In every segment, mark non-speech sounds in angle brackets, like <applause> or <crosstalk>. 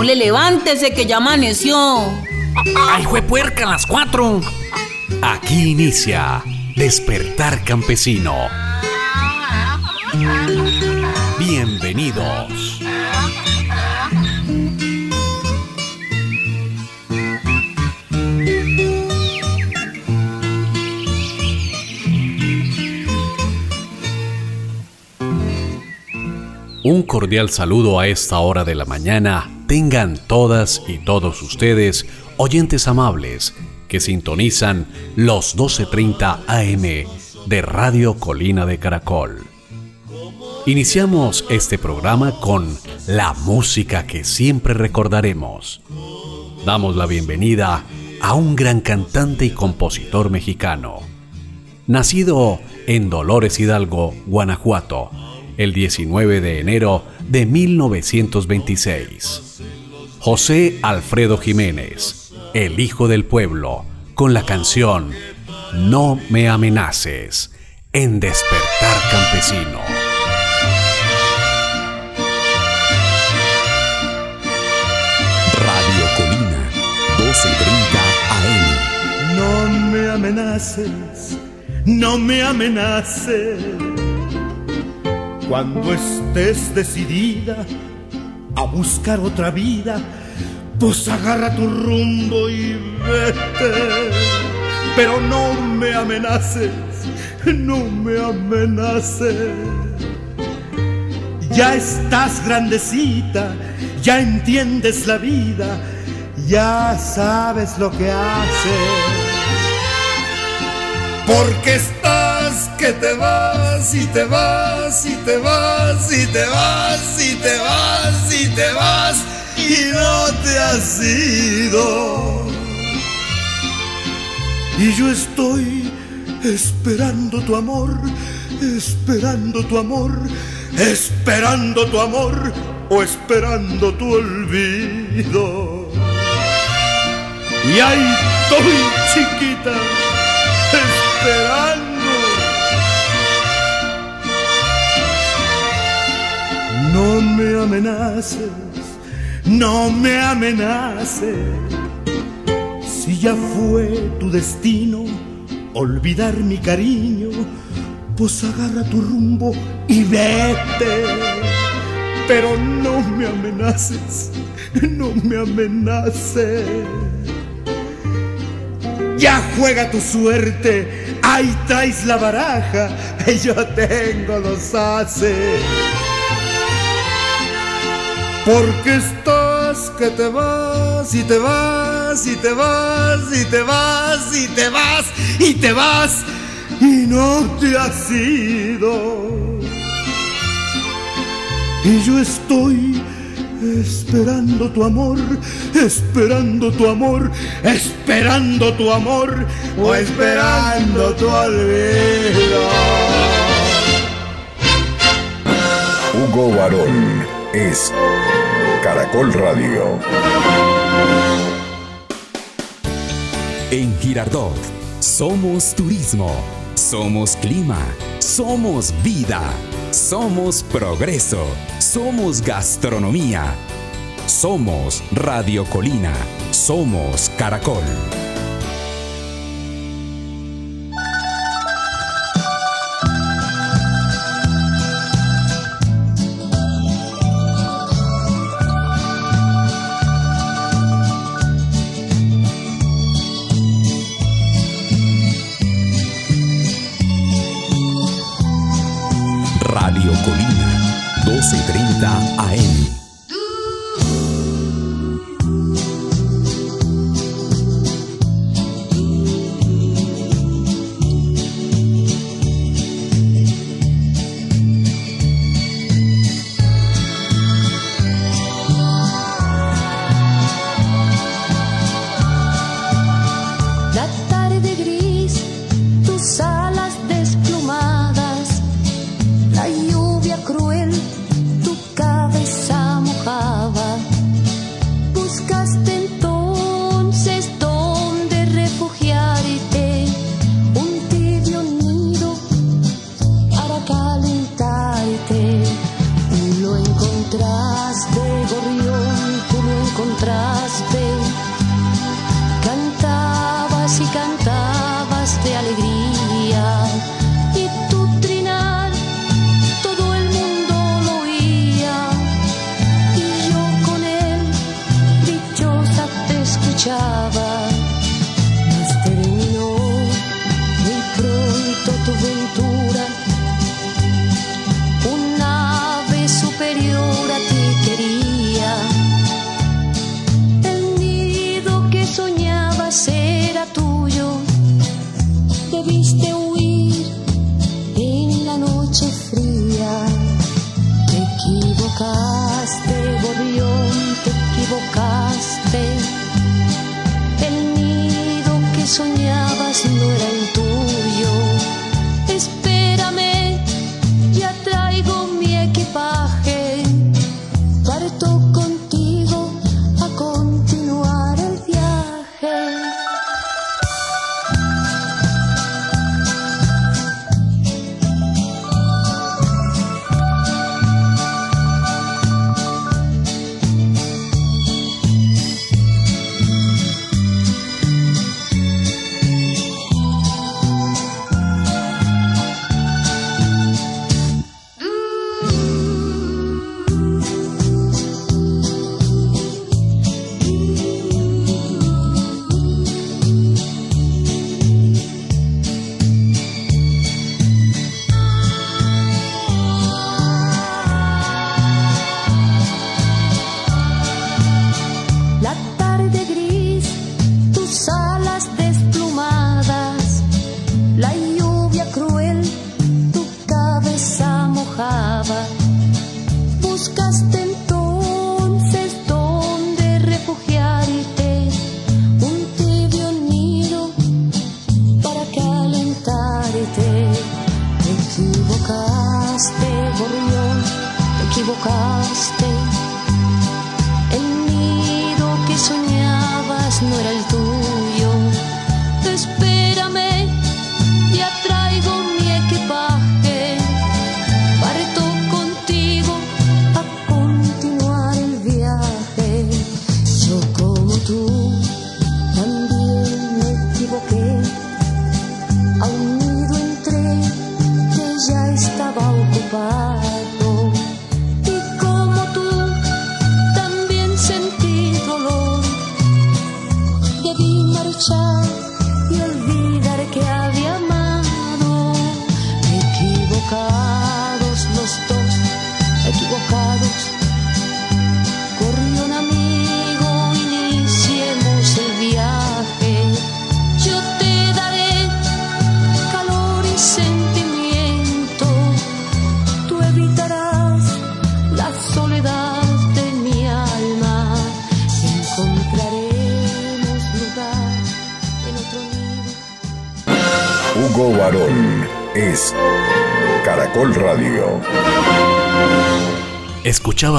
Ole, levántese que ya amaneció. ¡Ay, fue puerca a las cuatro! Aquí inicia Despertar Campesino. Bienvenidos. Un cordial saludo a esta hora de la mañana. Tengan todas y todos ustedes, oyentes amables, que sintonizan los 12.30 AM de Radio Colina de Caracol. Iniciamos este programa con la música que siempre recordaremos. Damos la bienvenida a un gran cantante y compositor mexicano. Nacido en Dolores Hidalgo, Guanajuato, el 19 de enero de 1926. José Alfredo Jiménez, el hijo del pueblo, con la canción No me amenaces en Despertar Campesino. Radio Colina, 1230 AM. No me amenaces, no me amenaces cuando estés decidida a buscar otra vida, pues agarra tu rumbo y vete. Pero no me amenaces, no me amenaces. Ya estás grandecita, ya entiendes la vida, ya sabes lo que haces. Porque estás que te vas y te vas y te vas y te vas y te vas y te vas no te has ido. Y yo estoy esperando tu amor, esperando tu amor, esperando tu amor o esperando tu olvido. Y ahí estoy chiquita esperando. No me amenaces, no me amenaces. Si ya fue tu destino olvidar mi cariño, pues agarra tu rumbo y vete. Pero no me amenaces, no me amenaces ya juega tu suerte, ahí traes la baraja, <laughs> yo tengo los haces. Porque estás que te vas y te vas y te vas y te vas y te vas y te vas y no te has ido. Y yo estoy esperando tu amor, esperando tu amor, esperando tu amor o esperando tu olvido. Hugo Varón es Caracol Radio. En Girardot somos turismo, somos clima, somos vida, somos progreso, somos gastronomía, somos Radio Colina, somos Caracol. 1230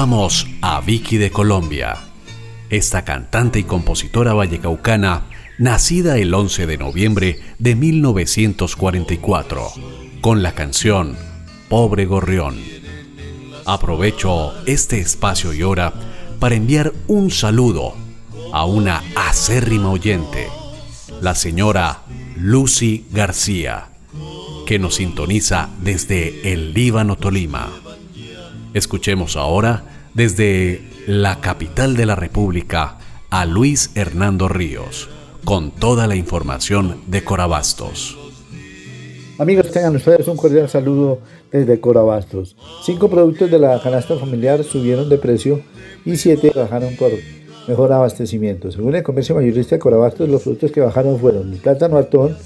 Escuchábamos a Vicky de Colombia. Esta cantante y compositora vallecaucana, nacida el 11 de noviembre de 1944, con la canción Pobre Gorrión. Aprovecho este espacio y hora para enviar un saludo a una acérrima oyente, la señora Lucy García, que nos sintoniza desde el Líbano, Tolima. Escuchemos ahora desde la capital de la República a Luis Hernando Ríos, con toda la información de Corabastos. Amigos, tengan ustedes un cordial saludo desde Corabastos. Cinco productos de la canasta familiar subieron de precio y siete bajaron por mejor abastecimiento. Según el comercio mayorista de Corabastos, los productos que bajaron fueron el plátano atón,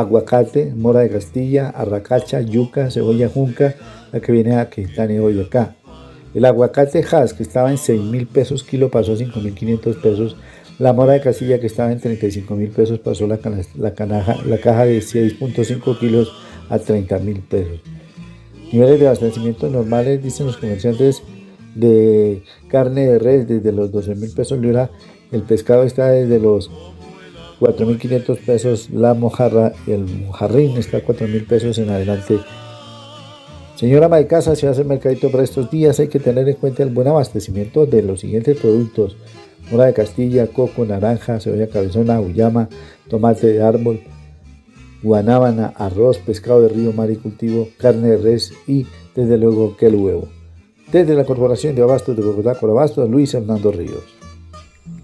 aguacate, mora de Castilla, arracacha, yuca, cebolla junca, la que viene a Quintana hoy de acá. El aguacate Hass, que estaba en 6 mil pesos kilo, pasó a 5 mil 500 pesos. La mora de Castilla, que estaba en 35 mil pesos, pasó la, la, canaja- la caja de 6.5 kilos a 30 mil pesos. Niveles de abastecimiento normales, dicen los comerciantes, de carne de res desde los 12 mil pesos libra. El pescado está desde los 4.500 pesos. La mojarra, el mojarrín está a 4.000 pesos en adelante. Señora ama de casa, si hacer mercadito para estos días, hay que tener en cuenta el buen abastecimiento de los siguientes productos. Mora de Castilla, coco, naranja, cebolla cabezona, uyama, tomate de árbol, guanábana, arroz, pescado de río, mar y cultivo, carne de res y, desde luego, que el huevo. Desde la Corporación de Abastos de Bogotá, Corabastos, Luis Hernando Ríos.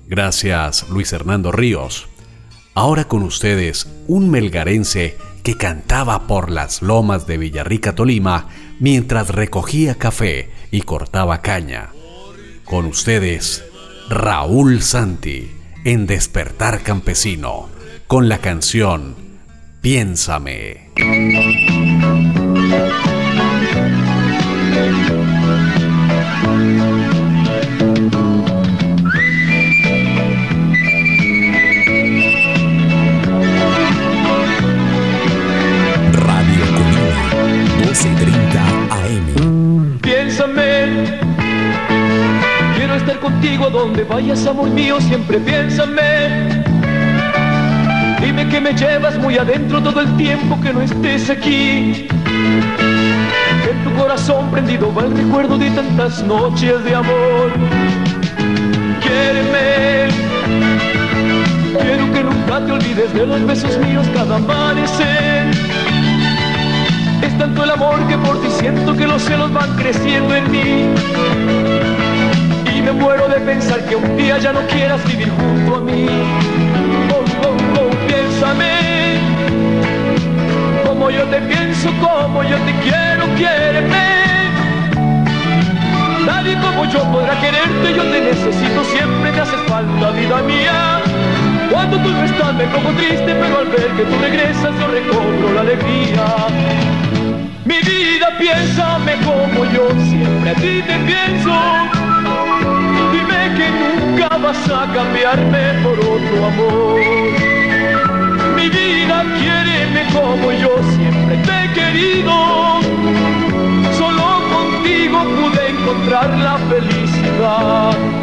Gracias, Luis Hernando Ríos. Ahora con ustedes, un melgarense que cantaba por las lomas de Villarrica, Tolima, mientras recogía café y cortaba caña. Con ustedes, Raúl Santi, en Despertar Campesino, con la canción Piénsame. Contigo a donde vayas, amor mío, siempre piénsame. Dime que me llevas muy adentro todo el tiempo que no estés aquí. En tu corazón prendido va el recuerdo de tantas noches de amor. Quiéreme. Quiero que nunca te olvides de los besos míos cada amanecer. Es tanto el amor que por ti siento que los celos van creciendo en mí. Me muero de pensar que un día ya no quieras vivir junto a mí. Oh, oh, oh, piénsame. Como yo te pienso, como yo te quiero, quiéreme. Nadie como yo podrá quererte, yo te necesito siempre, me haces falta, vida mía. Cuando tú no estás me pongo triste, pero al ver que tú regresas yo recobro la alegría. Mi vida, piénsame como yo siempre a ti te pienso. Que nunca vas a cambiarme por otro amor. Mi vida, quiéreme como yo siempre te he querido. Solo contigo pude encontrar la felicidad.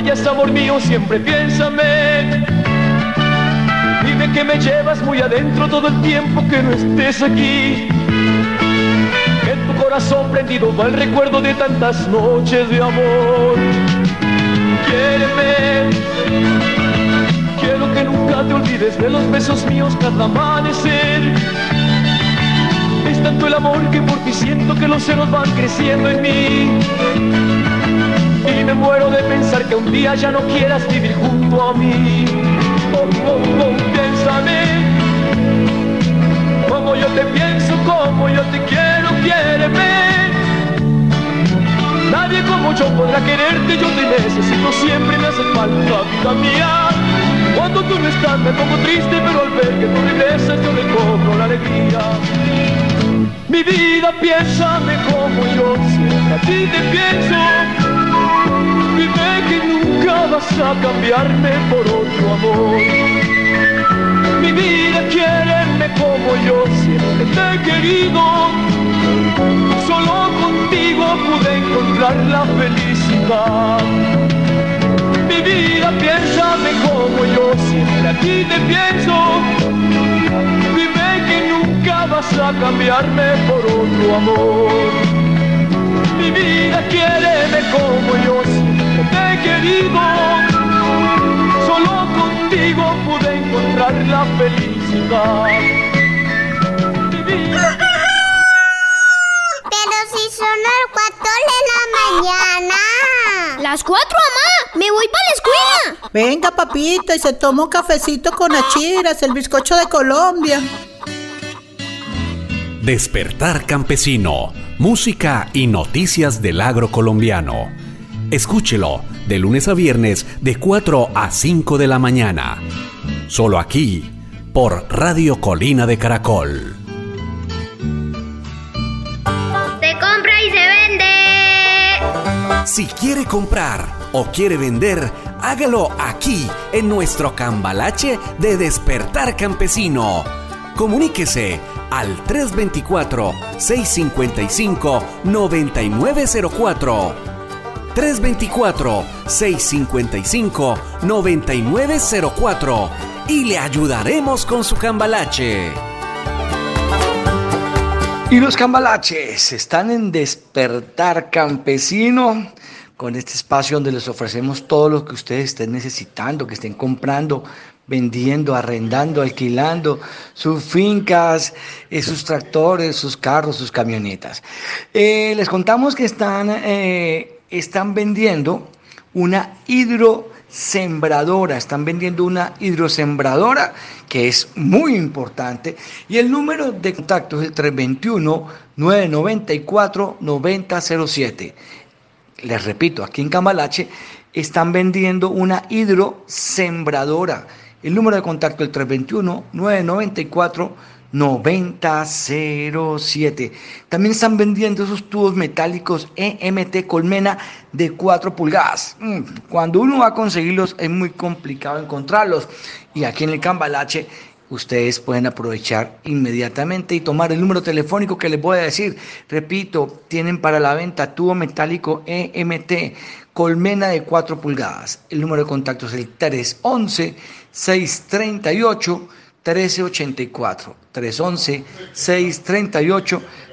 Vayas, amor mío, siempre piénsame. Dime que me llevas muy adentro todo el tiempo que no estés aquí. En tu corazón prendido va el recuerdo de tantas noches de amor. Quiéreme, quiero que nunca te olvides de los besos míos cada amanecer. Es tanto el amor que por ti siento que los celos van creciendo en mí. Y me muero de pensar que un día ya no quieras vivir junto a mí. Oh, oh, oh, piénsame. Como yo te pienso, como yo te quiero, quiéreme. Nadie como yo podrá quererte, yo te necesito siempre, me hace falta vida mía. Cuando tú no estás me pongo triste, pero al ver que tú regresas yo recobro la alegría. Mi vida, piénsame como yo siempre a ti te pienso. Dime que nunca vas a cambiarme por otro amor. Mi vida, quiéreme como yo siempre te he querido. Solo contigo pude encontrar la felicidad. Mi vida, piénsame como yo siempre a ti te pienso. Dime que nunca vas a cambiarme por otro amor. Mi vida, quiéreme como yo siempre te he querido. Solo contigo pude encontrar la felicidad. Pero si son las cuatro de la mañana. Las cuatro, mamá. Me voy para la escuela. Venga, papito, y se toma un cafecito con achiras, el bizcocho de Colombia. Despertar Campesino, música y noticias del agro colombiano. Escúchelo de lunes a viernes de 4 a 5 de la mañana. Solo aquí, por Radio Colina de Caracol. Se compra y se vende. Si quiere comprar o quiere vender, hágalo aquí en nuestro cambalache de Despertar Campesino. Comuníquese al 324-655-9904. 324-655-9904 y le ayudaremos con su cambalache. Y los cambalaches están en Despertar Campesino, con este espacio donde les ofrecemos todo lo que ustedes estén necesitando, que estén comprando, vendiendo, arrendando, alquilando sus fincas, eh, sus tractores, sus carros, sus camionetas. Eh, les contamos que están, eh, están vendiendo una hidrosembradora, están vendiendo una hidrosembradora que es muy importante y el número de contactos es 321-994-9007. Les repito, aquí en Camalache están vendiendo una hidrosembradora. El número de contacto es 321-994-9007. 9007. También están vendiendo esos tubos metálicos EMT colmena de 4 pulgadas. Mm, cuando uno va a conseguirlos es muy complicado encontrarlos. Y aquí en el Cambalache ustedes pueden aprovechar inmediatamente y tomar el número telefónico que les voy a decir. Repito, tienen para la venta tubo metálico EMT colmena de 4 pulgadas. El número de contacto es el 311 638 311-638-1384.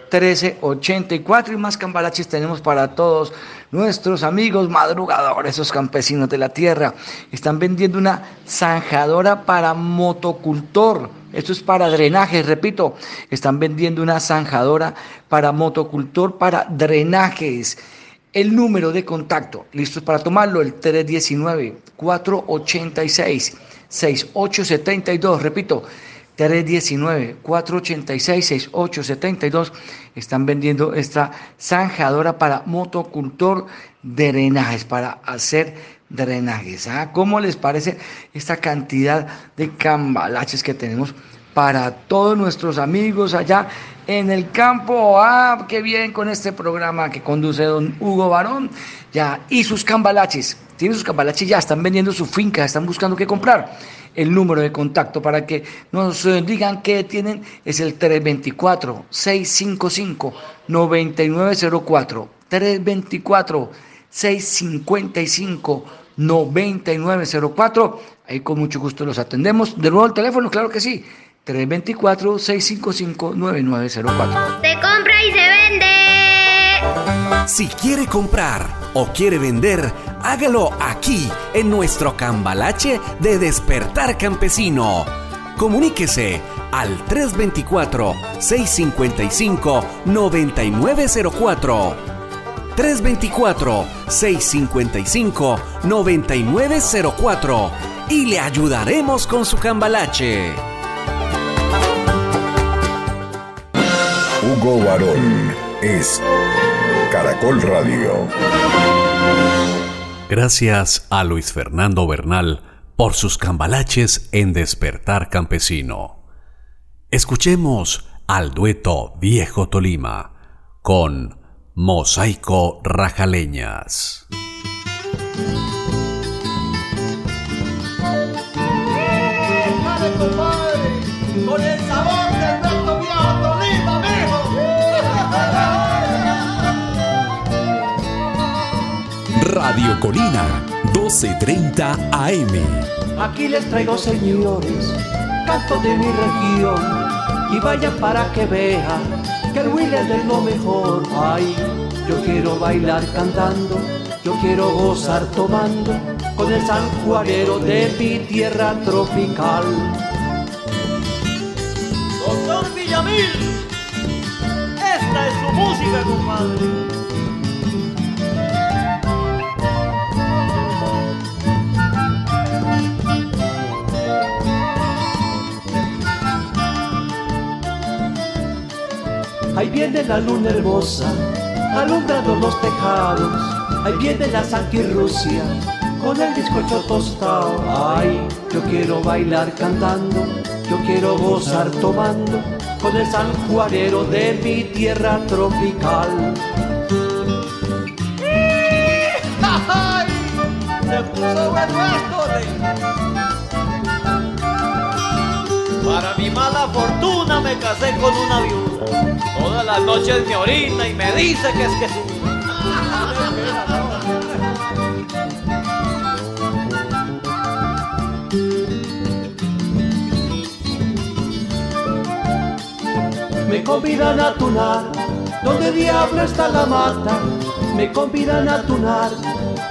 311-638-1384 y más cambalaches tenemos para todos nuestros amigos madrugadores, esos campesinos de la tierra. Están vendiendo una zanjadora para motocultor. Esto es para drenaje, repito. Están vendiendo una zanjadora para motocultor para drenajes. El número de contacto, listos para tomarlo, el 319-486-6872. Repito, 319-486-6872 están vendiendo esta zanjadora para motocultor de drenajes, para hacer drenajes. ¿Ah? ¿Cómo les parece esta cantidad de cambalaches que tenemos para todos nuestros amigos allá en el campo? Ah, qué bien con este programa que conduce don Hugo Barón. Ya, y sus cambalaches. Tienen sus cambalaches ya, están vendiendo su finca, están buscando qué comprar el número de contacto para que nos eh, digan qué tienen es el 324-655-9904. 324-655-9904. Ahí con mucho gusto los atendemos. De nuevo el teléfono, claro que sí. 324-655-9904. Se compra y se vende. Si quiere comprar o quiere vender, hágalo aquí en nuestro cambalache de despertar campesino. Comuníquese al 324-655-9904. 324-655-9904 y le ayudaremos con su cambalache. Hugo Varón es Caracol Radio. Gracias a Luis Fernando Bernal por sus cambalaches en Despertar Campesino. Escuchemos al dueto Viejo Tolima con Mosaico Rajaleñas. Radio Colina, 1230 AM. Aquí les traigo, señores, canto de mi región. Y vayan para que vean que el Will es de lo mejor. Ay, yo quiero bailar cantando, yo quiero gozar tomando con el sanjuanero de mi tierra tropical. Doctor Villamil, esta es su música, compadre. Ahí viene la luna hermosa, alumbrando los tejados. Ahí viene la Rusia con el bizcocho tostado. Ay, yo quiero bailar cantando, yo quiero gozar tomando con el sanjuanero de mi tierra tropical. Se puso bueno esto. Para mi mala fortuna me casé con una viuda. Todas las noches me orina y me dice que es que su. Me convidan a tunar, donde diablo está la mata. Me convidan a tunar,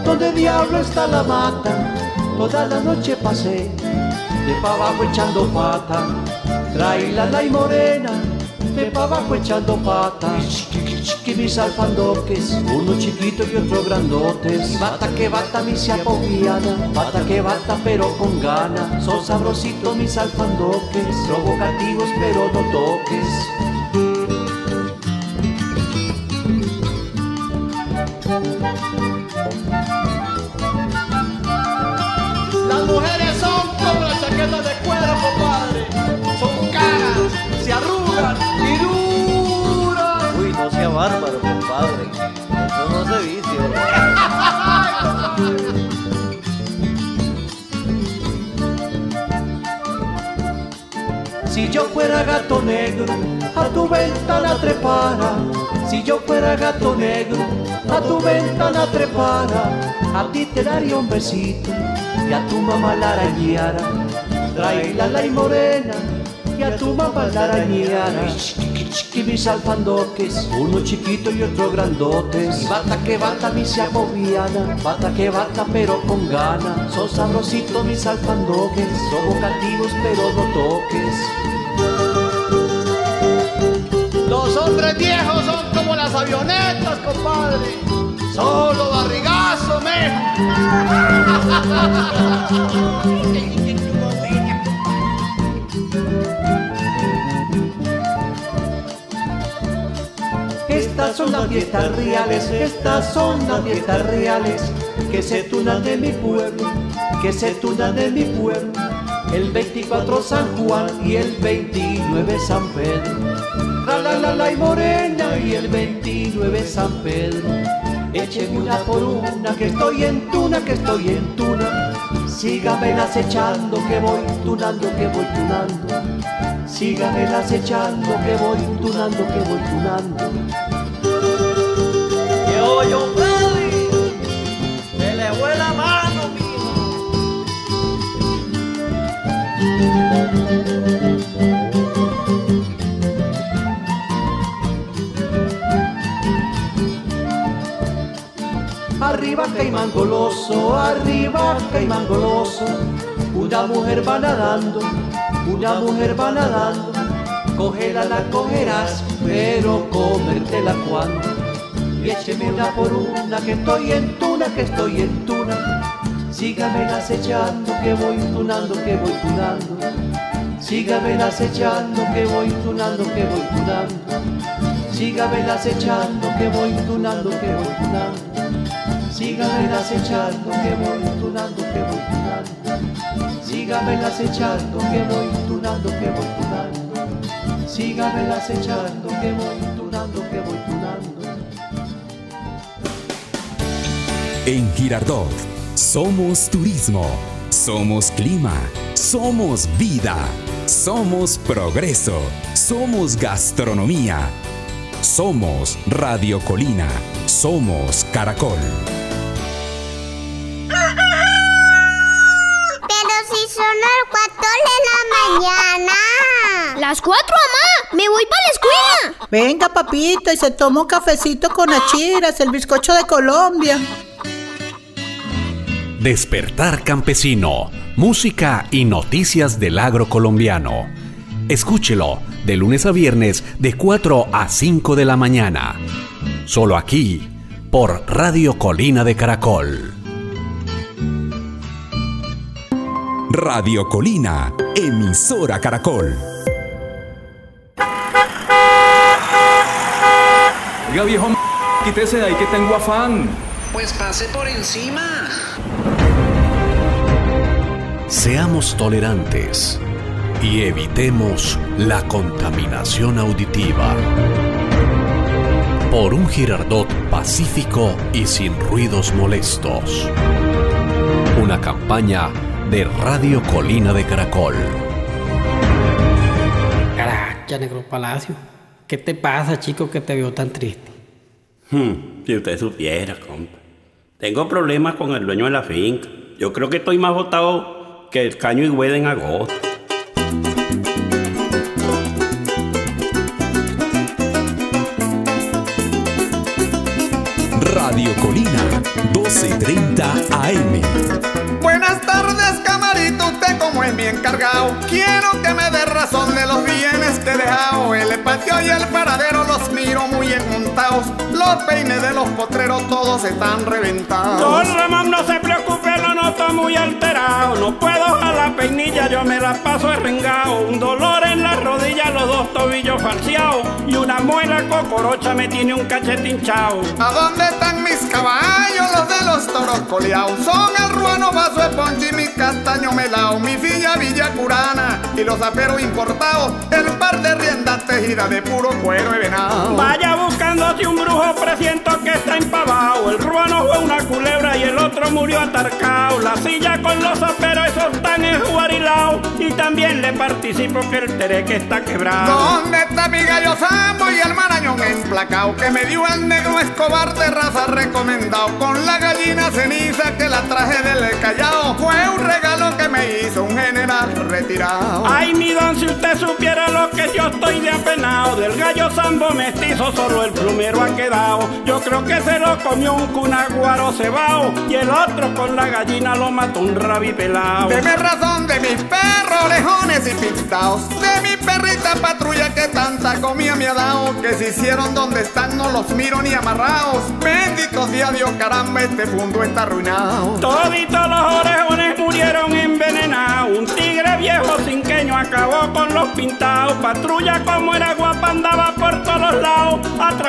donde diablo está la mata. Toda la noche pasé, de pa' abajo echando pata. Trae la y morena, de pa' abajo echando pata. Que mis alfandoques, uno chiquito y otro grandotes. Bata que bata mi apoquiana, bata que bata pero con gana. Son sabrositos mis alfandoques, provocativos pero no toques. bárbaro, compadre. No se. Si yo fuera gato negro, a tu ventana trepara. Si yo fuera gato negro, a tu ventana trepara. A ti te daría un besito y a tu mamá la arañara. Traila la y morena y a tu mamá la arañara. Mis alfandoques, uno chiquito y otro grandotes. Bata que bata mi se agobiana, bata que bata pero con gana. Son sabrositos mis alfandoques, son vocativos pero no toques. Los hombres viejos son como las avionetas, compadre. Solo barrigazo, <laughs> Estas son las fiestas reales, estas son las fiestas reales que se tunan de mi pueblo, que se tunan de mi pueblo. El 24 San Juan y el 29 San Pedro. La la la la y morena y el 29 San Pedro. Écheme una por una que estoy en tuna, que estoy en tuna. Sígame acechando que voy tunando, que voy tunando. Sígame acechando que voy tunando, que voy tunando. ¡Que oye, Freddy! ¡Se le fue la mano, Arriba Caimán goloso, arriba Caimán goloso. Una mujer va nadando, una mujer va nadando. Cógela la cogerás, pero comértela cuando. Y écheme una por una, que estoy en tuna, que estoy en tuna. Sígame acechando, que voy tunando, que voy tunando. Sígame acechando, que voy tunando, que voy tunando. Sígame acechando, que voy tunando, que voy tunando. Sígame acechando, que voy tunando, que voy tunando. Sígame acechando, que voy tunando, que voy tunando. Sígame acechando, que voy tunando. En Girardot, somos turismo, somos clima, somos vida, somos progreso, somos gastronomía, somos Radio Colina, somos Caracol. Pero si son las 4 de la mañana. Las 4, mamá. Me voy para la escuela. Venga, papito, y se toma un cafecito con achiras, el bizcocho de Colombia. Despertar Campesino, música y noticias del agro colombiano. Escúchelo de lunes a viernes de 4 a 5 de la mañana. Solo aquí, por Radio Colina de Caracol. Radio Colina, emisora Caracol. Oiga, viejo, m- quítese de ahí que tengo afán. Pues pase por encima. Seamos tolerantes y evitemos la contaminación auditiva. Por un Girardot pacífico y sin ruidos molestos. Una campaña de Radio Colina de Caracol. Caracha, Negro Palacio. ¿Qué te pasa, chico, que te veo tan triste? Hmm, si usted supiera, compa. Tengo problemas con el dueño de la finca. Yo creo que estoy más botado que el caño y hueda en agosto. Radio Colina, 1230 AM. Quiero que me dé razón de los bienes que he dejado. El patio y el paradero los miro muy enmontados. Los peines de los potreros todos están reventados. Don Ramón, no se lo noto muy alterado. No puedo jalar peinilla, yo me la paso arrengado. Un dolor en la rodilla, los dos tobillos falseados. Y una muela cocorocha me tiene un cachete hinchado. ¿A dónde están mis caballos, los de los toros coleados? Son el ruano vaso y mi castaño melao, mi filla villa curana y los aperos importados, el par de riendas tejidas de puro cuero de venado. Vaya buscándose un brujo, presiento que está empavado. El ruano fue una culebra y el otro murió atarcao. La silla con los aperos, esos están enjuarilados. y también le participo que el tereque está quebrado. ¿Dónde está mi gallo Sambo y el marañón emplacado que me dio el negro Escobar de raza recomendado con la gallina ceniza que la traje del Callao? Fue un regalo que me hizo un general retirado. Ay, mi don, si usted supiera lo que yo estoy de apenado, del gallo Sambo mestizo solo el plumero ha quedado. Yo creo que se lo comió un cunaguaro cebao y el otro con la gallina lo mató un rabi pelao. Deme razón de mis perros, orejones y pintados, de mi perrita patrulla que tanta comida me ha dado, que se hicieron donde están no los miro ni amarrados. Bendito sea Dios, caramba, este mundo está arruinado. Toditos los orejones murieron envenenados, un tigre viejo cinqueño acabó con los pintados, patrulla como era guapa andaba por todos lados,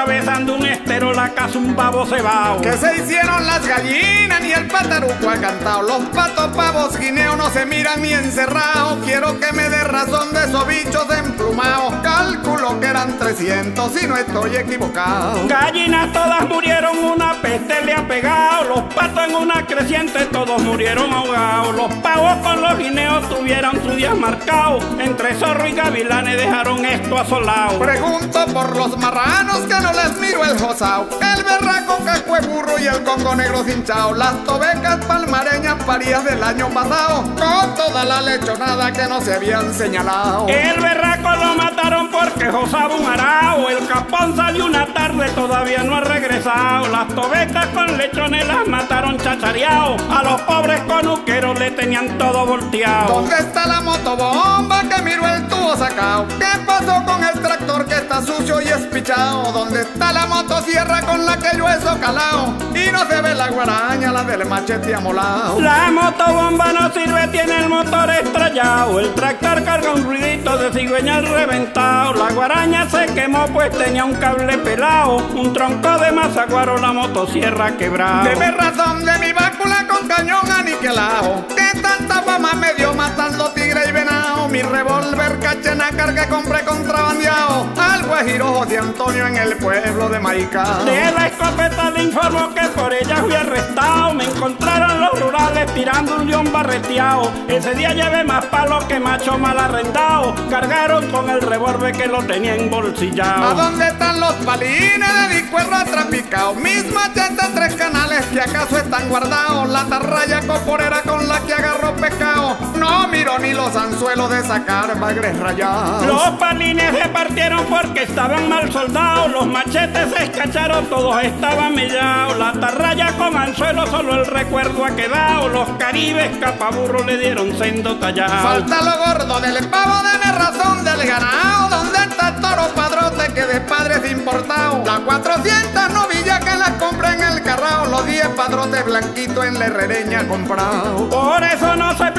atravesando un estero la casa un babo cebao. Que se hicieron las gallinas ni el pataruco ha cantado, los patos pavos guineos no se miran ni encerrados, quiero que me dé razón de esos bichos emplumados, cálculo que eran 300 si no estoy equivocado. Gallinas todas murieron, una peste le ha pegado, los patos en una creciente todos murieron ahogados, los pavos con los guineos tuvieron su día marcado, entre zorro y gavilanes dejaron esto asolado. Pregunto por los marranos que no les miro el josao, el berraco que fue burro y el congo negro cinchao, las tobecas palmareñas parías del año pasado, con toda la lechonada que no se habían señalado. El berraco lo mataron porque josaba un arao, el capón salió una tarde todavía no ha regresado, las tobecas con lechones las mataron chachareado, a los pobres conuqueros le tenían todo volteado. ¿Dónde está la motobomba que miró el tubo sacado? ¿Qué pasó con el tractor que está sucio y espichado? ¿Dónde está la motosierra con la que yo he socalao? Y no se ve la guaraña, la del machete amolado. La motobomba no sirve, tiene el motor estrellado. El tractor carga un ruidito de cigüeñal reventado. La guaraña se quemó pues tenía un cable pelado. Un tronco de mazaguaro, la motosierra quebrado. Debe razón de mi bácula con cañón aniquilado. Que tanta fama me dio matando tigre y venado. Mi revólver cachena carga compré contrabandeado. Al guajiro José Antonio en el pueblo de Maica. De la escopeta le informo que por ella fui arrestado. Me encontraron los rurales tirando un león barreteado. Ese día llevé más palos que macho mal arrendado. Cargaron con el revólver que lo tenía embolsillado. ¿A dónde están los balines de discuerro trapicado? Mis machetes tres canales que acaso están guardados. La tarraya coporera con la que agarró pescado. No miro ni los anzuelos de sacar bagres rayados. Los balines se partieron porque estaban mal soldados. Los machetes se escacharon, todos estaban mellados. La tarraya con anzuelo, solo el recuerdo ha quedado. Los caribes capaburro le dieron sendo tallado. Falta lo gordo del pavo, de razón del ganado. ¿Dónde está el toro padrote que de padres importado? Las 400 novillas que las compré en el carrao. Los 10 padrotes blanquitos en la herrereña comprado. Por eso no se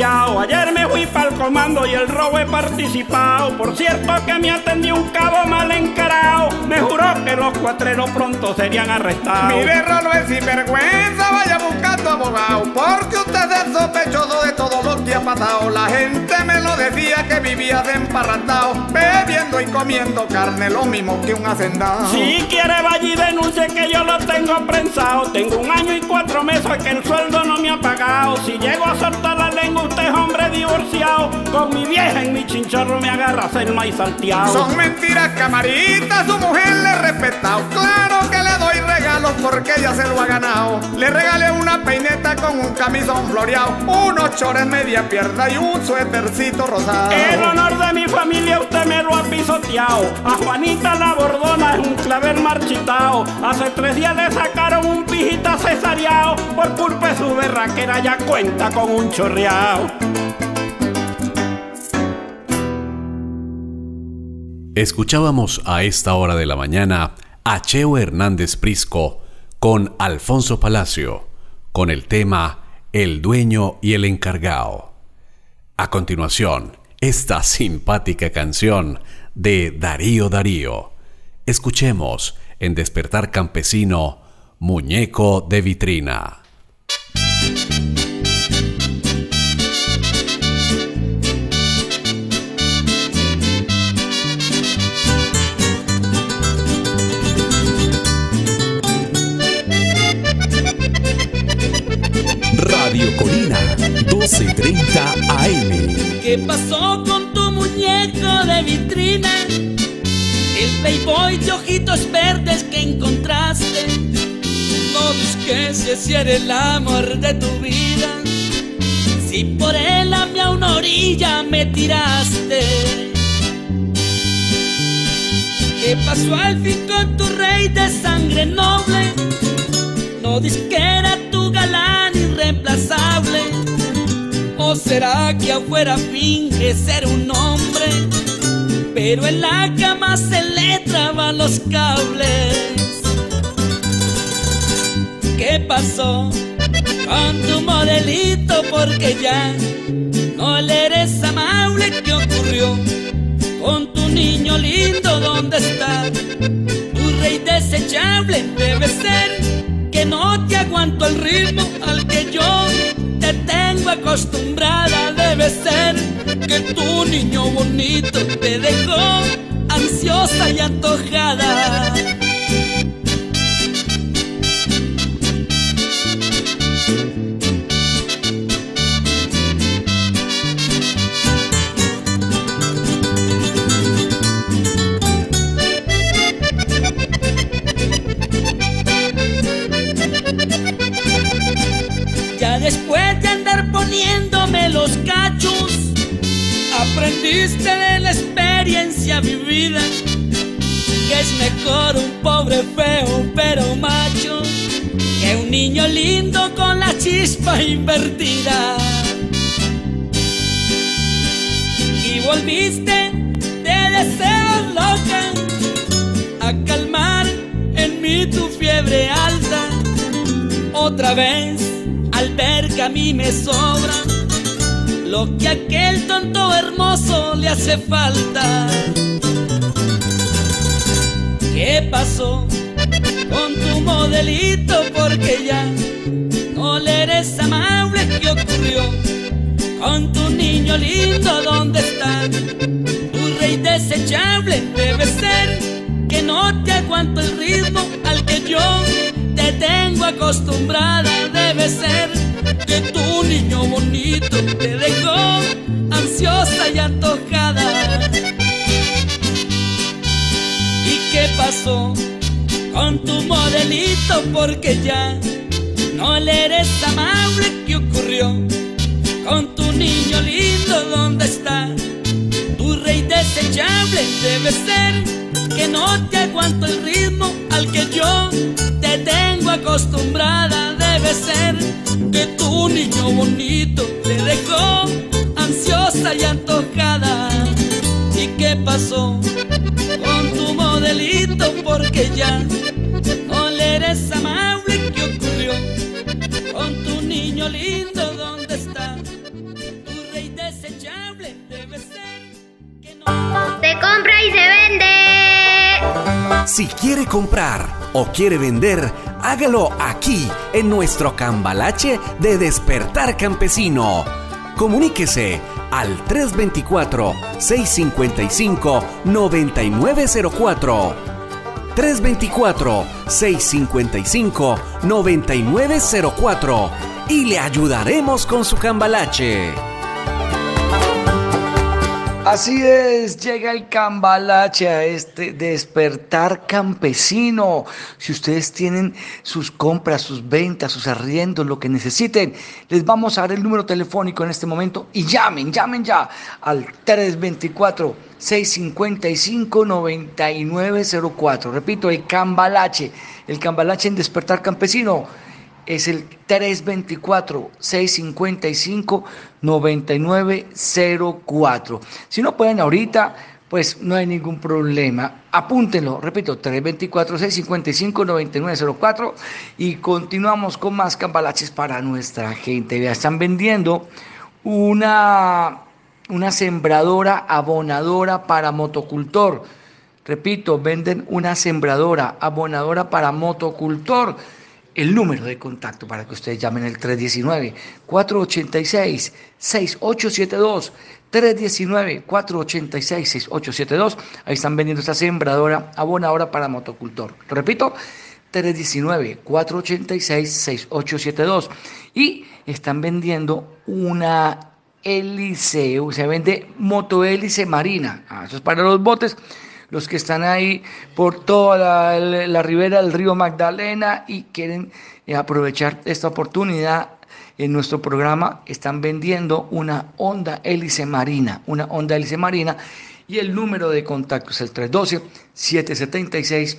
Ayer me fui para el comando y el robo he participado. Por cierto que me atendió un cabo mal encarado. Me juró que los cuatreros pronto serían arrestados. Mi berro no es sinvergüenza, vaya buscando abogado. Porque usted es sospechoso de todo lo que ha pasado. La gente me lo decía que vivía de emparrantado. Bebiendo y comiendo carne, lo mismo que un hacendado. Si quiere vaya y denuncie que yo lo tengo prensado. Tengo un año y cuatro meses que el sueldo no me ha pagado. Si llego a soltar la lengua, usted es hombre divorciado. Con mi vieja en mi chinchorro me agarra el maíz salteado. Son mentiras, camarita, su mujer le he respetado. Claro que le doy regalos porque ella se lo ha ganado. Le regalé una peineta con un camisón floreado, unos chores media pierna y un suétercito rosado. El honor de mi familia usted me lo ha pisoteado. A Juanita la bordona es un clavel marchitao. Hace tres días le sacaron un pijita cesareado. Por culpa de su berraquera ya cuenta con un chorreado. Escuchábamos a esta hora de la mañana a Cheo Hernández Prisco con Alfonso Palacio, con el tema El dueño y el encargado. A continuación, esta simpática canción de Darío Darío. Escuchemos en Despertar Campesino, Muñeco de Vitrina. Radio Colina 1230 AM. ¿Qué pasó con tu muñeco de vitrina? El playboy de ojitos verdes que encontraste. No busques si era el amor de tu vida. Si por él a mí a una orilla me tiraste. ¿Qué pasó al fin con tu rey de sangre noble? No dices irreemplazable. ¿O será que afuera finge ser un hombre? Pero en la cama se le traban los cables. ¿Qué pasó con tu modelito? Porque ya no le eres amable. ¿Qué ocurrió con tu niño lindo? ¿Dónde está? Tu rey desechable debe ser aguanto el ritmo al que yo te tengo acostumbrada. Debe ser que tu niño bonito te dejó ansiosa y antojada. Los cachos, aprendiste de la experiencia vivida que es mejor un pobre feo pero macho que un niño lindo con la chispa invertida. Y volviste de deseo loca a calmar en mí tu fiebre alta. Otra vez al ver que a mí me sobra lo que aquel tonto hermoso le hace falta. ¿Qué pasó con tu modelito? Porque ya no le eres amable. ¿Qué ocurrió con tu niño lindo? ¿Dónde está tu rey desechable? Debe ser que no te aguanto el ritmo al que yo te tengo acostumbrada. Debe ser que tu niño bonito te dejó ansiosa y antojada. ¿Y qué pasó con tu modelito? Porque ya no le eres amable. ¿Qué ocurrió con tu niño lindo? ¿Dónde está tu rey desechable? Debe ser que no te aguanto el ritmo al que yo te tengo acostumbrada. Debe ser que tu niño bonito te dejó ansiosa y antojada. ¿Y qué pasó con tu modelito? Porque ya no le eres amable. ¿Qué ocurrió con tu niño lindo? ¿Dónde está tu rey desechable? Debe ser que no. Se compra y se vende. Si quiere comprar o quiere vender, hágalo aquí en nuestro cambalache de Despertar Campesino. Comuníquese al 324-655-9904. 324-655-9904 y le ayudaremos con su cambalache. Así es, llega el cambalache a este despertar campesino. Si ustedes tienen sus compras, sus ventas, sus arriendos, lo que necesiten, les vamos a dar el número telefónico en este momento y llamen, llamen ya al 324 655 9904. Repito, el cambalache, el cambalache en despertar campesino es el 324-655-9904. Si no pueden ahorita, pues no hay ningún problema. Apúntenlo, repito, 324-655-9904 y continuamos con más cambalaches para nuestra gente. Ya están vendiendo una, una sembradora abonadora para motocultor. Repito, venden una sembradora abonadora para motocultor el número de contacto para que ustedes llamen el 319-486-6872. 319-486-6872. Ahí están vendiendo esta sembradora abonadora para motocultor. Repito, 319-486-6872. Y están vendiendo una hélice, se vende motohélice marina. Ah, eso es para los botes, los que están ahí por toda la, ribera del río Magdalena y quieren eh, aprovechar esta oportunidad en nuestro programa están vendiendo una onda hélice marina, una onda hélice marina y el número de contacto es el 312 776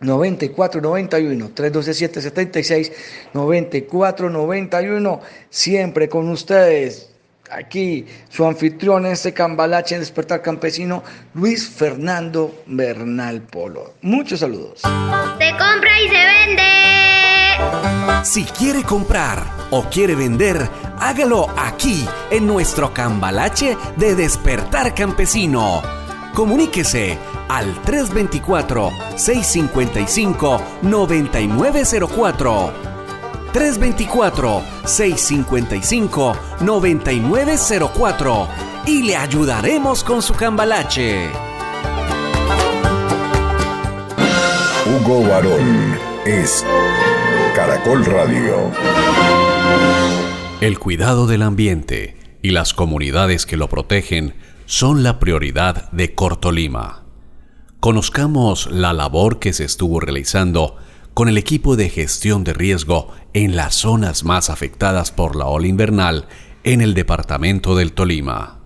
9491 312 776 9491 siempre con ustedes aquí su anfitrión en este cambalache en Despertar Campesino, Luis Fernando Bernal Polo. Muchos saludos. Se compra y se vende. Si quiere comprar o quiere vender, hágalo aquí en nuestro cambalache de Despertar Campesino. Comuníquese al 324-655-9904. 324-655-9904 y le ayudaremos con su cambalache. Hugo Varón es Caracol Radio. El cuidado del ambiente y las comunidades que lo protegen son la prioridad de Cortolima. Conozcamos la labor que se estuvo realizando con el equipo de gestión de riesgo en las zonas más afectadas por la ola invernal en el departamento del Tolima.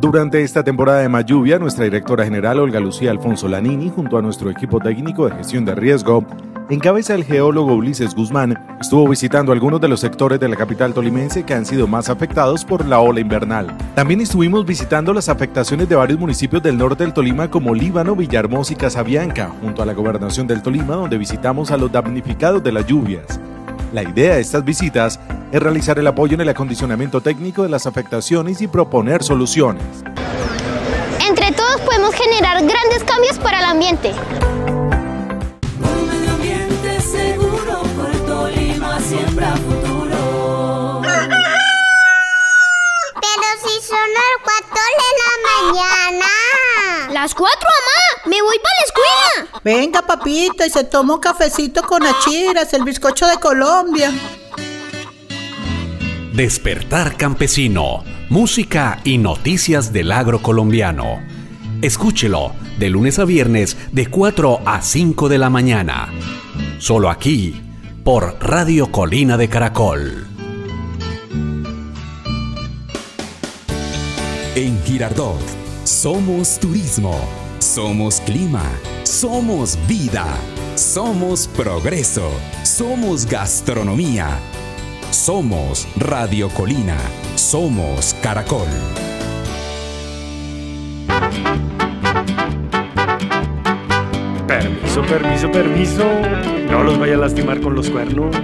Durante esta temporada de más lluvia, nuestra directora general Olga Lucía Alfonso Lanini, junto a nuestro equipo técnico de gestión de riesgo, en cabeza del geólogo Ulises Guzmán, estuvo visitando algunos de los sectores de la capital tolimense que han sido más afectados por la ola invernal. También estuvimos visitando las afectaciones de varios municipios del norte del Tolima como Líbano, Villahermosa y Casabianca, junto a la gobernación del Tolima, donde visitamos a los damnificados de las lluvias. La idea de estas visitas es realizar el apoyo en el acondicionamiento técnico de las afectaciones y proponer soluciones. Entre todos podemos generar grandes cambios para el ambiente. Un medio ambiente seguro, Puerto Lima siempre a futuro. Pero si son las 4 de la mañana. Las cuatro, mamá. Me voy para la escuela. Venga, papito, y se toma un cafecito con achiras, el bizcocho de Colombia. Despertar Campesino, música y noticias del agro colombiano. Escúchelo de lunes a viernes de 4 a 5 de la mañana. Solo aquí, por Radio Colina de Caracol. En Girardot, somos turismo, somos clima, somos vida, somos progreso, somos gastronomía, somos Radio Colina, somos Caracol. Permiso, permiso, permiso. No los vaya a lastimar con los cuernos.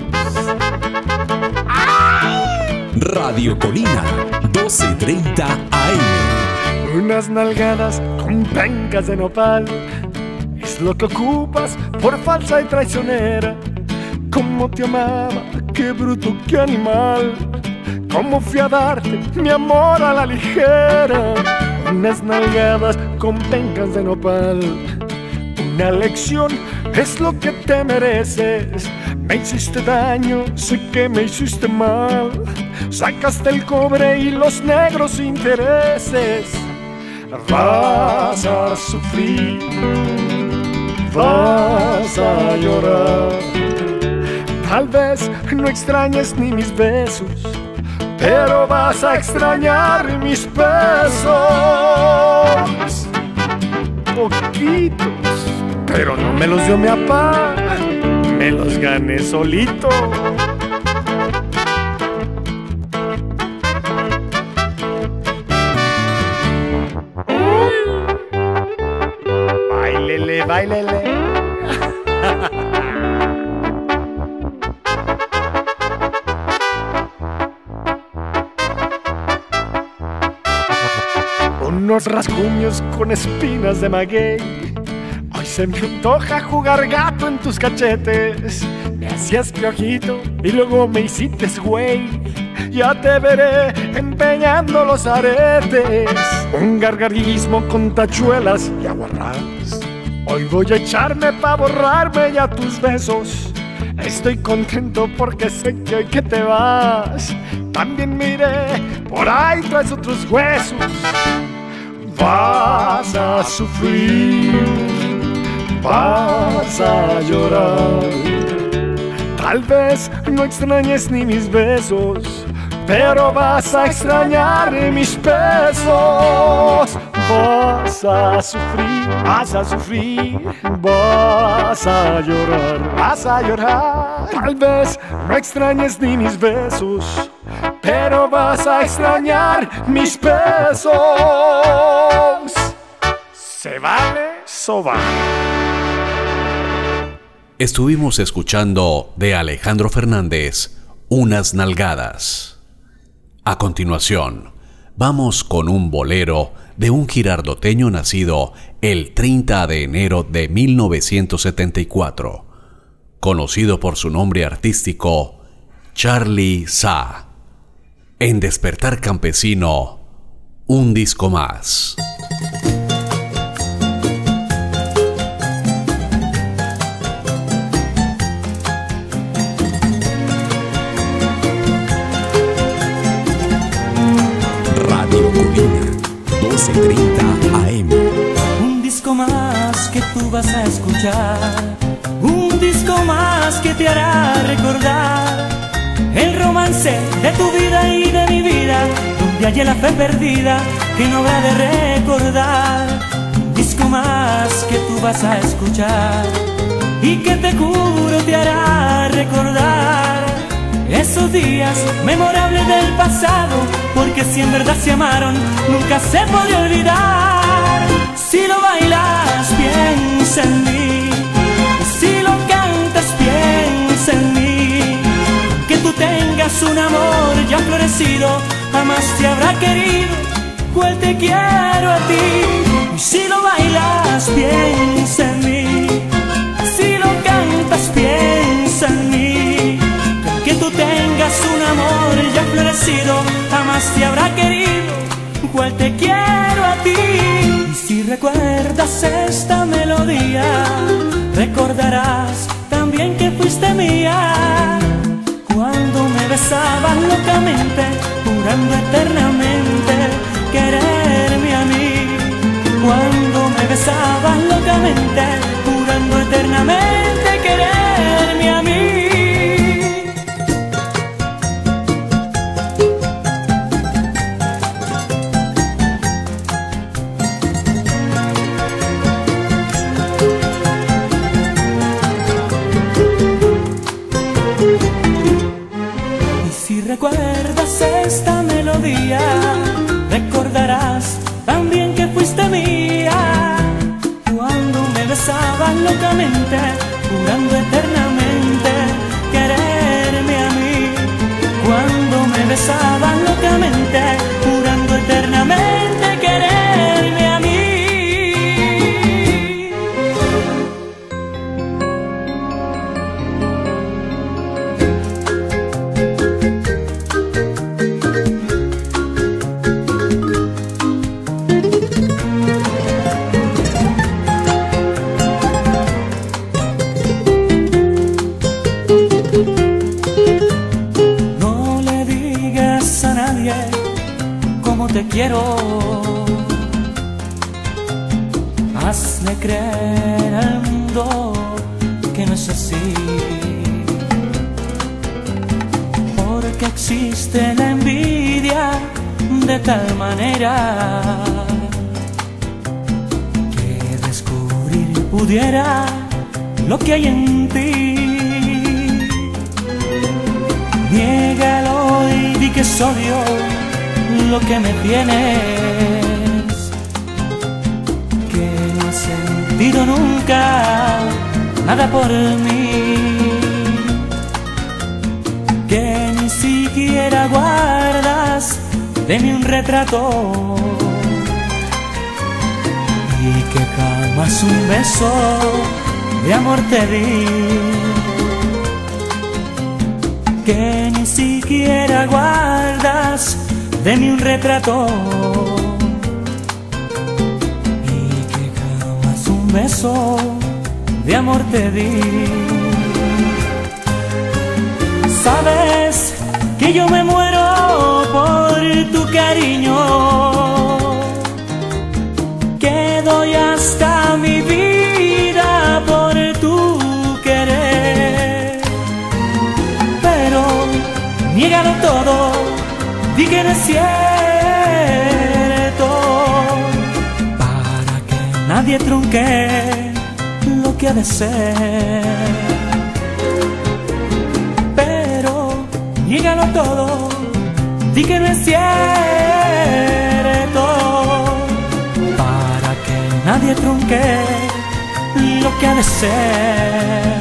Radio Colina, 1230 AM. Unas nalgadas con pencas de nopal. Es lo que ocupas por falsa y traicionera. Cómo te amaba, qué bruto, qué animal. Cómo fui a darte mi amor a la ligera. Unas nalgadas con pencas de nopal. Una lección es lo que te mereces. Me hiciste daño, sé que me hiciste mal. Sacaste el cobre y los negros intereses. Vas a sufrir, vas a llorar. Tal vez no extrañes ni mis besos, pero vas a extrañar mis besos. Poquitos, pero no me los dio mi papá, me los gané solito. Unos rasguños con espinas de maguey. Hoy se me antoja jugar gato en tus cachetes. Me hacías piojito y luego me hiciste güey. Ya te veré empeñando los aretes. Un gargarismo con tachuelas y aguarrás. Hoy voy a echarme pa' borrarme ya tus besos. Estoy contento porque sé que hoy que te vas, también miré por ahí tras otros huesos. Vas a sufrir, vas a llorar. Tal vez no extrañes ni mis besos, pero vas a extrañar mis besos. Vas a sufrir, vas a sufrir, vas a llorar, vas a llorar. Tal vez no extrañes ni mis besos, pero vas a extrañar mis besos. Se vale sobar. Estuvimos escuchando de Alejandro Fernández Unas Nalgadas. A continuación, vamos con un bolero de un girardoteño nacido el 30 de enero de 1974, conocido por su nombre artístico Charlie Sa. En Despertar Campesino, un disco más. 1230 AM. Un disco más que tú vas a escuchar. Un disco más que te hará recordar el romance de tu vida y de mi vida. Donde haya la fe perdida que no habrá de recordar. Un disco más que tú vas a escuchar y que te juro te hará recordar esos días memorables del pasado, porque si en verdad se amaron, nunca se puede olvidar. Si lo bailas, piensa en mí. Si lo cantas, piensa en mí. Que tú tengas un amor ya florecido, jamás te habrá querido, cual te quiero a ti. Si lo bailas, piensa en mí. Te habrá querido, cual te quiero a ti. Y si recuerdas esta melodía, recordarás también que fuiste mía. Cuando me besabas locamente, jurando eternamente quererme a mí. Cuando me besabas locamente, jurando eternamente que no es así. Porque existe la envidia de tal manera que descubrir pudiera lo que hay en ti. Niégalo y di que es odio lo que me tienes. Sentido nunca nada por mí. Que ni siquiera guardas de mí un retrato. Y que jamás un beso de amor te di que ni siquiera guardas de mí un retrato beso de amor te di. Sabes que yo me muero por tu cariño, que doy hasta mi vida por tu querer. Pero niégalo todo, di que no es nadie trunque lo que ha de ser. Dígalo todo, di que no es cierto, para que nadie trunque lo que ha de ser.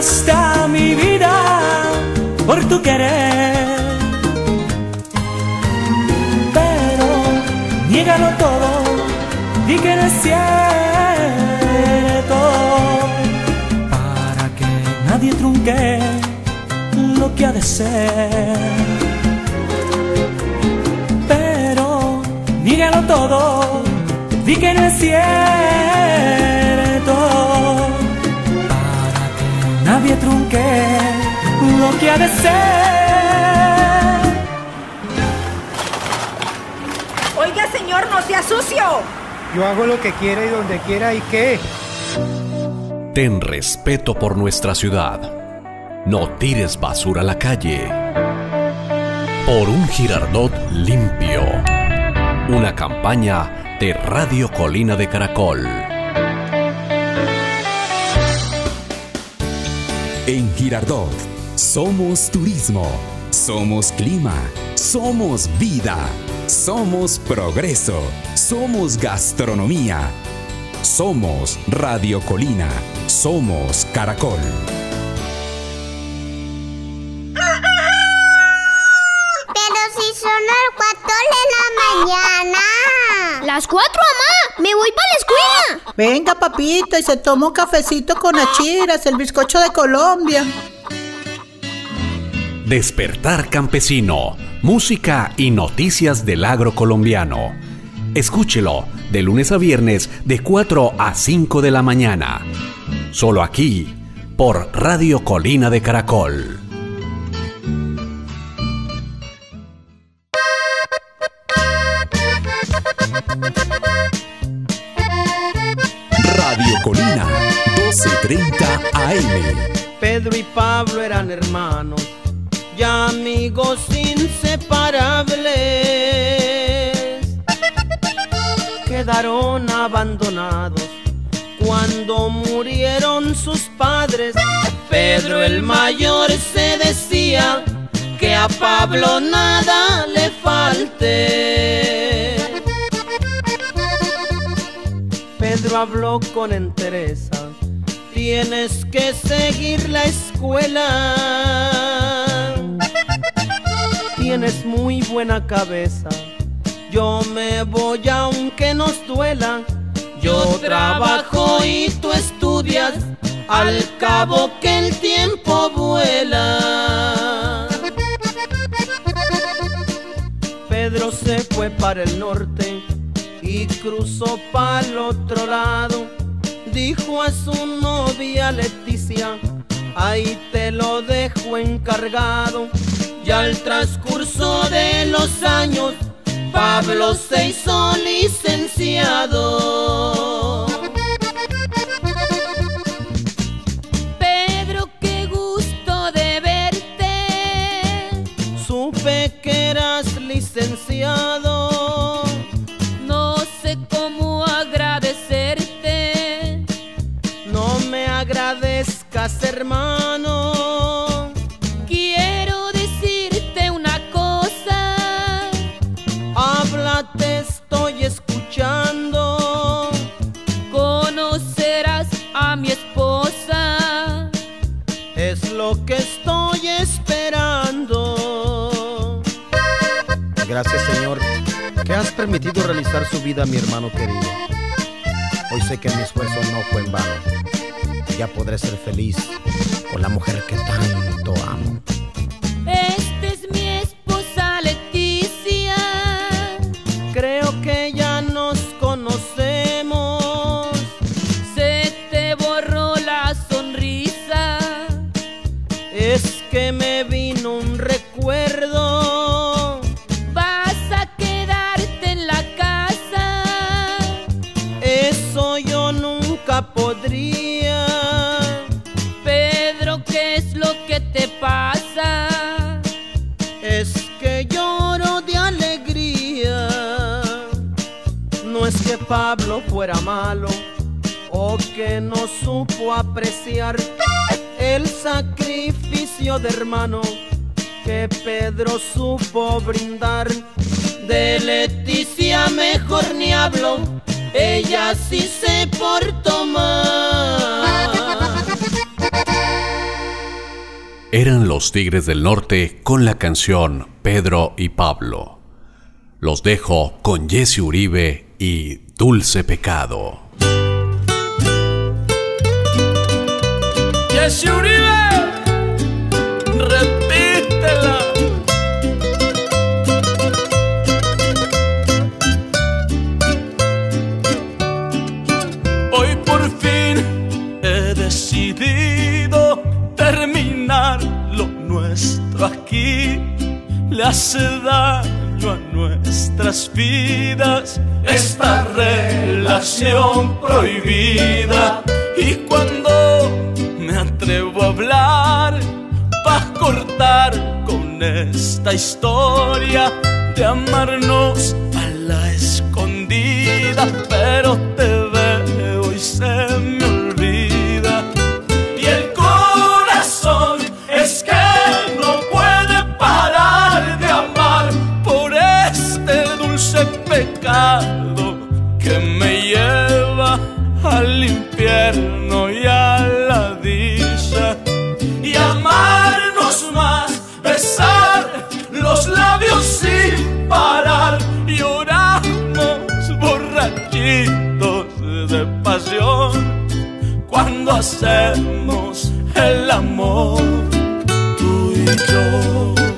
Hasta mi vida por tu querer. Pero niégalo todo, di que no es cierto, para que nadie trunque lo que ha de ser. dígalo todo, di que no es cierto, nadie trunque lo que ha de ser. Oiga, señor, no sea sucio. Yo hago lo que quiera y donde quiera y qué. Ten respeto por nuestra ciudad. No tires basura a la calle. Por un Girardot limpio una campaña de Radio Colina de Caracol. Girardot, somos turismo, somos clima, somos vida, somos progreso, somos gastronomía, somos Radio Colina, somos Caracol. mañana. Las cuatro, mamá. Me voy para la escuela. Venga, papito, y se toma un cafecito con achiras, el bizcocho de Colombia. Despertar campesino. Música y noticias del agro colombiano. Escúchelo de lunes a viernes de 4 a 5 de la mañana. Solo aquí, por Radio Colina de Caracol. Abandonados cuando murieron sus padres. Pedro el mayor se decía que a Pablo nada le falte. Pedro habló con entereza, tienes que seguir la escuela. Tienes muy buena cabeza, yo me voy aunque nos duela. Yo trabajo y tú estudias, al cabo que el tiempo vuela. Pedro se fue para el norte y cruzó para el otro lado. Dijo a su novia Leticia, ahí te lo dejo encargado. Y al transcurso de los años, Pablo se hizo licenciado. Pedro, qué gusto de verte. Supe que eras licenciado. No sé cómo agradecerte. No me agradezcas, hermano. Permitido realizar su vida a mi hermano querido. Hoy sé que mi esfuerzo no fue en vano. Ya podré ser feliz con la mujer que tanto amo. El sacrificio de hermano que Pedro supo brindar. De Leticia mejor ni hablo, ella sí se portó mal. Eran los Tigres del Norte con la canción Pedro y Pablo. Los dejo con Jesse Uribe y Dulce Pecado. Jesse Uribe, repítela. Hoy por fin he decidido terminar lo nuestro aquí. Le hace daño a nuestras vidas esta relación prohibida. Y cuando me atrevo a hablar, para cortar con esta historia de amarnos a la escondida, pero hacemos el amor tú y yo.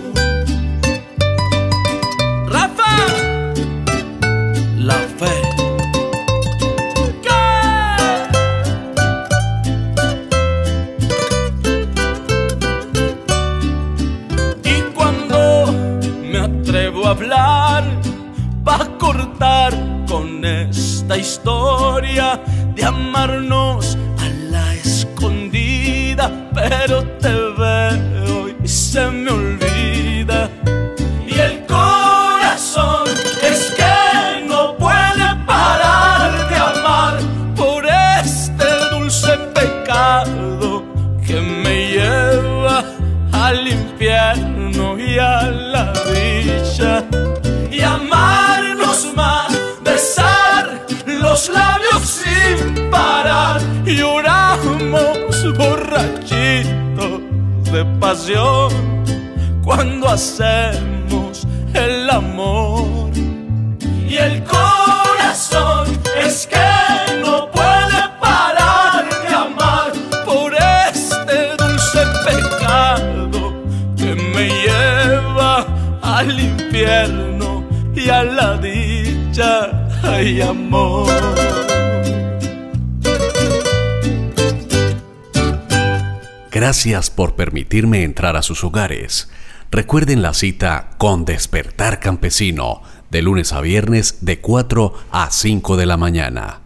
Gracias por permitirme entrar a sus hogares. Recuerden la cita con Despertar Campesino, de lunes a viernes de 4 a 5 de la mañana.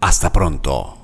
Hasta pronto.